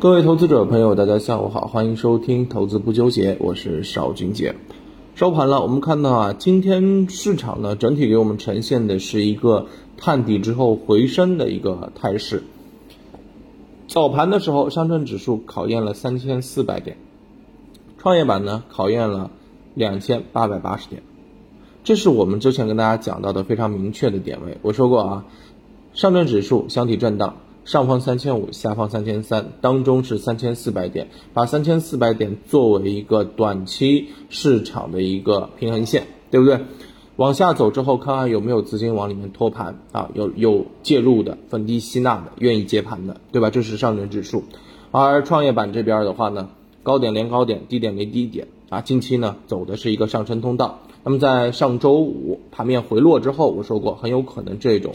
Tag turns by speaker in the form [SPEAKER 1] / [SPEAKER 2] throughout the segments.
[SPEAKER 1] 各位投资者朋友，大家下午好，欢迎收听《投资不纠结》，我是邵军杰。收盘了，我们看到啊，今天市场呢整体给我们呈现的是一个探底之后回升的一个态势。早盘的时候，上证指数考验了三千四百点，创业板呢考验了两千八百八十点，这是我们之前跟大家讲到的非常明确的点位。我说过啊，上证指数箱体震荡。上方三千五，下方三千三，当中是三千四百点，把三千四百点作为一个短期市场的一个平衡线，对不对？往下走之后，看看有没有资金往里面托盘啊，有有介入的，逢低吸纳的，愿意接盘的，对吧？这是上证指数，而创业板这边的话呢，高点连高点，低点连低点啊，近期呢走的是一个上升通道。那么在上周五盘面回落之后，我说过很有可能这种。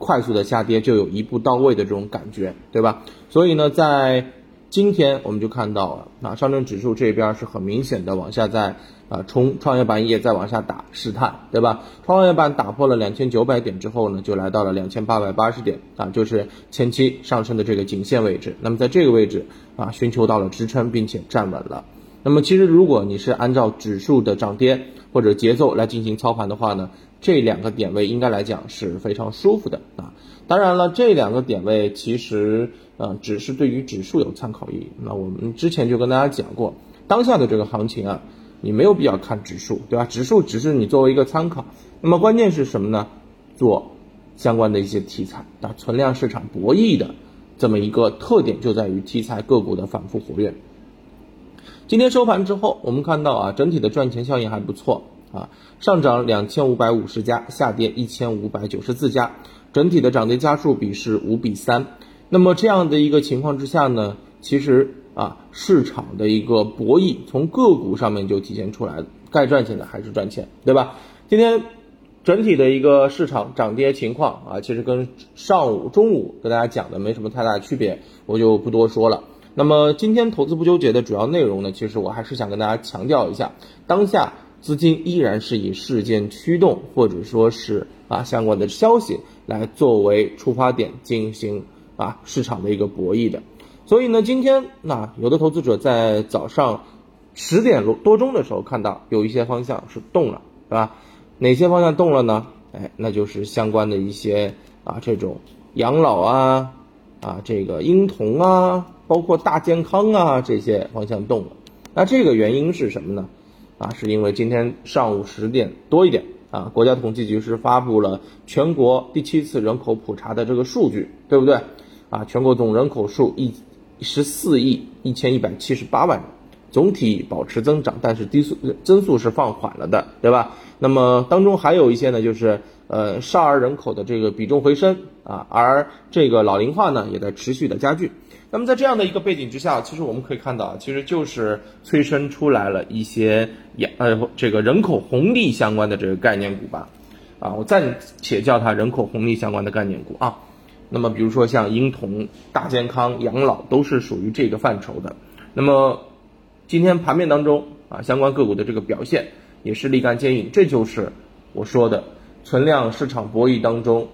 [SPEAKER 1] 快速的下跌就有一步到位的这种感觉，对吧？所以呢，在今天我们就看到了，啊，上证指数这边是很明显的往下在啊冲，创业板也在往下打试探，对吧？创业板打破了两千九百点之后呢，就来到了两千八百八十点，啊，就是前期上升的这个颈线位置。那么在这个位置啊，寻求到了支撑，并且站稳了。那么其实如果你是按照指数的涨跌或者节奏来进行操盘的话呢？这两个点位应该来讲是非常舒服的啊，当然了，这两个点位其实呃只是对于指数有参考意义。那我们之前就跟大家讲过，当下的这个行情啊，你没有必要看指数，对吧？指数只是你作为一个参考。那么关键是什么呢？做相关的一些题材啊，存量市场博弈的这么一个特点就在于题材个股的反复活跃。今天收盘之后，我们看到啊，整体的赚钱效应还不错。啊，上涨两千五百五十家，下跌一千五百九十四家，整体的涨跌家数比是五比三。那么这样的一个情况之下呢，其实啊，市场的一个博弈从个股上面就体现出来了，该赚钱的还是赚钱，对吧？今天整体的一个市场涨跌情况啊，其实跟上午、中午跟大家讲的没什么太大区别，我就不多说了。那么今天投资不纠结的主要内容呢，其实我还是想跟大家强调一下，当下。资金依然是以事件驱动，或者说是啊相关的消息来作为出发点进行啊市场的一个博弈的。所以呢，今天那有的投资者在早上十点多钟的时候看到有一些方向是动了，是吧？哪些方向动了呢？哎，那就是相关的一些啊这种养老啊啊这个婴童啊，包括大健康啊这些方向动了。那这个原因是什么呢？啊，是因为今天上午十点多一点啊，国家统计局是发布了全国第七次人口普查的这个数据，对不对？啊，全国总人口数一十四亿一千一百七十八万人，总体保持增长，但是低速增速是放缓了的，对吧？那么当中还有一些呢，就是呃少儿人口的这个比重回升啊，而这个老龄化呢也在持续的加剧。那么在这样的一个背景之下，其实我们可以看到，其实就是催生出来了一些养呃这个人口红利相关的这个概念股吧，啊，我暂且叫它人口红利相关的概念股啊。那么比如说像婴童、大健康、养老都是属于这个范畴的。那么今天盘面当中啊，相关个股的这个表现也是立竿见影，这就是我说的存量市场博弈当中。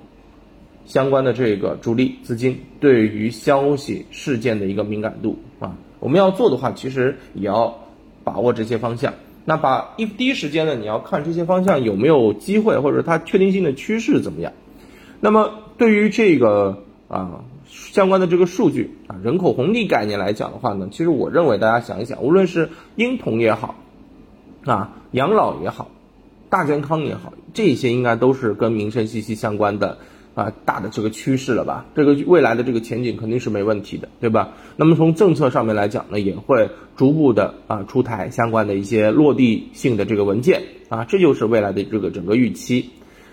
[SPEAKER 1] 相关的这个主力资金对于消息事件的一个敏感度啊，我们要做的话，其实也要把握这些方向。那把一第一时间呢，你要看这些方向有没有机会，或者它确定性的趋势怎么样。那么对于这个啊相关的这个数据啊人口红利概念来讲的话呢，其实我认为大家想一想，无论是婴童也好啊养老也好，大健康也好，这些应该都是跟民生息息相关的。啊，大的这个趋势了吧？这个未来的这个前景肯定是没问题的，对吧？那么从政策上面来讲呢，也会逐步的啊出台相关的一些落地性的这个文件啊，这就是未来的这个整个预期。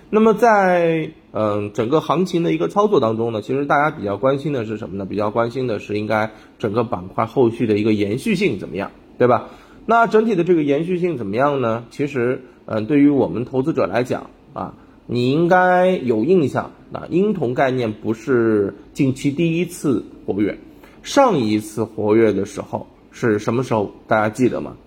[SPEAKER 1] 那么在嗯整个行情的一个操作当中呢，其实大家比较关心的是什么呢？比较关心的是应该整个板块后续的一个延续性怎么样，对吧？那整体的这个延续性怎么样呢？其实嗯，对于我们投资者来讲啊。你应该有印象，啊，婴童概念不是近期第一次活跃，上一次活跃的时候是什么时候？大家记得吗？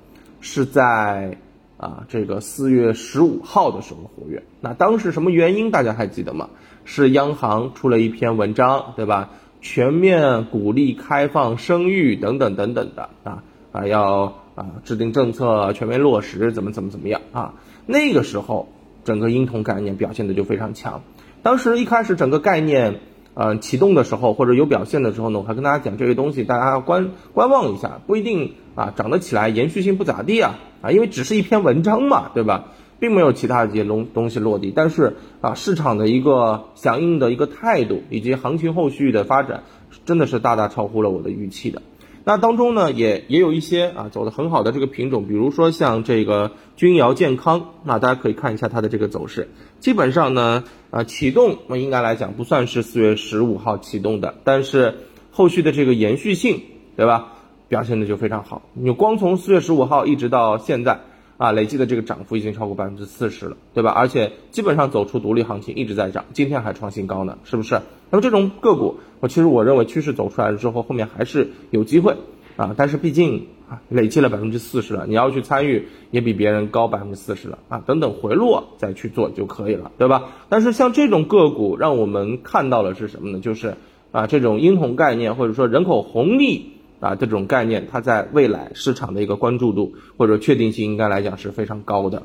[SPEAKER 1] 是在啊这个四月十五号的时候活跃。那当时什么原因？大家还记得吗？是央行出了一篇文章，对吧？全面鼓励开放生育等等等等的啊啊要啊制定政策全面落实怎么怎么怎么样啊那个时候整个婴童概念表现的就非常强。当时一开始整个概念呃启动的时候或者有表现的时候呢，我还跟大家讲这个东西大家要观观望一下，不一定啊长得起来延续性不咋地啊啊因为只是一篇文章嘛，对吧？并没有其他的这些东东西落地，但是啊，市场的一个响应的一个态度，以及行情后续的发展，真的是大大超乎了我的预期的。那当中呢，也也有一些啊走的很好的这个品种，比如说像这个君瑶健康，那大家可以看一下它的这个走势。基本上呢，啊启动那应该来讲不算是四月十五号启动的，但是后续的这个延续性，对吧？表现的就非常好。你光从四月十五号一直到现在。啊，累计的这个涨幅已经超过百分之四十了，对吧？而且基本上走出独立行情，一直在涨，今天还创新高呢，是不是？那么这种个股，我其实我认为趋势走出来了之后，后面还是有机会啊。但是毕竟啊，累计了百分之四十了，你要去参与也比别人高百分之四十了啊。等等回落再去做就可以了，对吧？但是像这种个股，让我们看到了是什么呢？就是啊，这种婴童概念或者说人口红利。啊，这种概念它在未来市场的一个关注度或者确定性应该来讲是非常高的。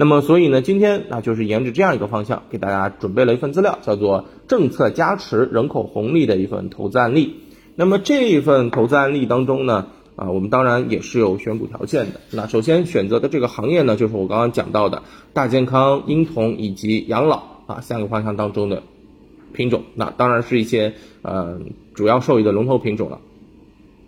[SPEAKER 1] 那么，所以呢，今天啊就是沿着这样一个方向给大家准备了一份资料，叫做政策加持人口红利的一份投资案例。那么这一份投资案例当中呢，啊，我们当然也是有选股条件的。那首先选择的这个行业呢，就是我刚刚讲到的大健康、婴童以及养老啊三个方向当中的品种。那当然是一些呃主要受益的龙头品种了。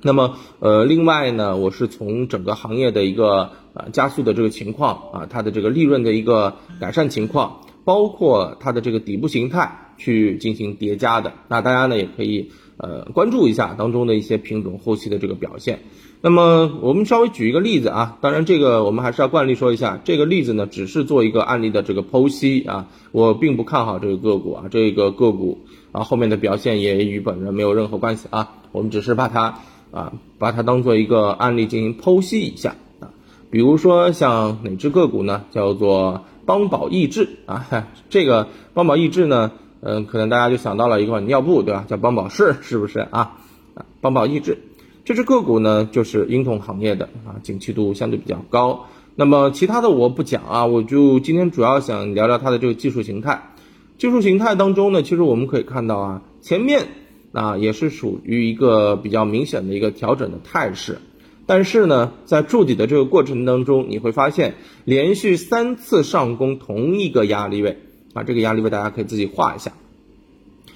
[SPEAKER 1] 那么，呃，另外呢，我是从整个行业的一个呃加速的这个情况啊，它的这个利润的一个改善情况，包括它的这个底部形态去进行叠加的。那大家呢也可以呃关注一下当中的一些品种后期的这个表现。那么我们稍微举一个例子啊，当然这个我们还是要惯例说一下，这个例子呢只是做一个案例的这个剖析啊，我并不看好这个个股啊，这个个股啊后面的表现也与本人没有任何关系啊，我们只是把它。啊，把它当做一个案例进行剖析一下啊，比如说像哪只个股呢？叫做邦宝益智啊，这个邦宝益智呢，嗯，可能大家就想到了一款尿布，对吧？叫邦宝适，是不是啊？啊，邦宝益智这只个股呢，就是婴童行业的啊，景气度相对比较高。那么其他的我不讲啊，我就今天主要想聊聊它的这个技术形态。技术形态当中呢，其实我们可以看到啊，前面。那也是属于一个比较明显的一个调整的态势，但是呢，在筑底的这个过程当中，你会发现连续三次上攻同一个压力位啊，这个压力位大家可以自己画一下。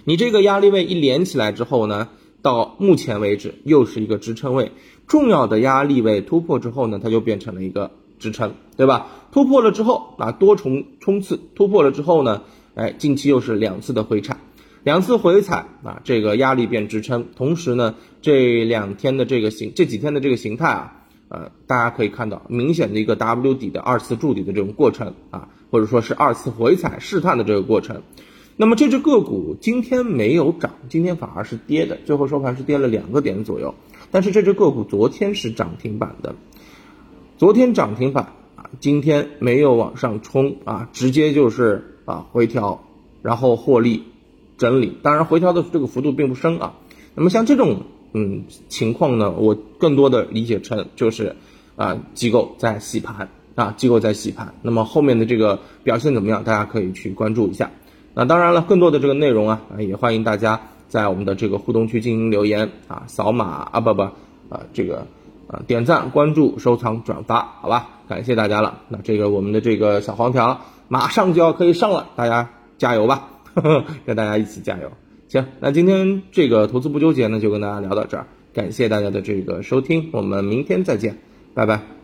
[SPEAKER 1] 你这个压力位一连起来之后呢，到目前为止又是一个支撑位，重要的压力位突破之后呢，它就变成了一个支撑，对吧？突破了之后啊，多重冲刺突破了之后呢，哎，近期又是两次的回踩。两次回踩啊，这个压力变支撑，同时呢，这两天的这个形，这几天的这个形态啊，呃，大家可以看到明显的一个 W 底的二次筑底的这种过程啊，或者说是二次回踩试探的这个过程。那么这只个股今天没有涨，今天反而是跌的，最后收盘是跌了两个点左右。但是这只个股昨天是涨停板的，昨天涨停板啊，今天没有往上冲啊，直接就是啊回调，然后获利。整理，当然回调的这个幅度并不深啊。那么像这种嗯情况呢，我更多的理解成就是啊机构在洗盘啊，机构在洗盘。那么后面的这个表现怎么样，大家可以去关注一下。那当然了，更多的这个内容啊，也欢迎大家在我们的这个互动区进行留言啊，扫码啊不不啊这个啊点赞、关注、收藏、转发，好吧？感谢大家了。那这个我们的这个小黄条马上就要可以上了，大家加油吧！跟大家一起加油，行，那今天这个投资不纠结呢，就跟大家聊到这儿，感谢大家的这个收听，我们明天再见，拜拜。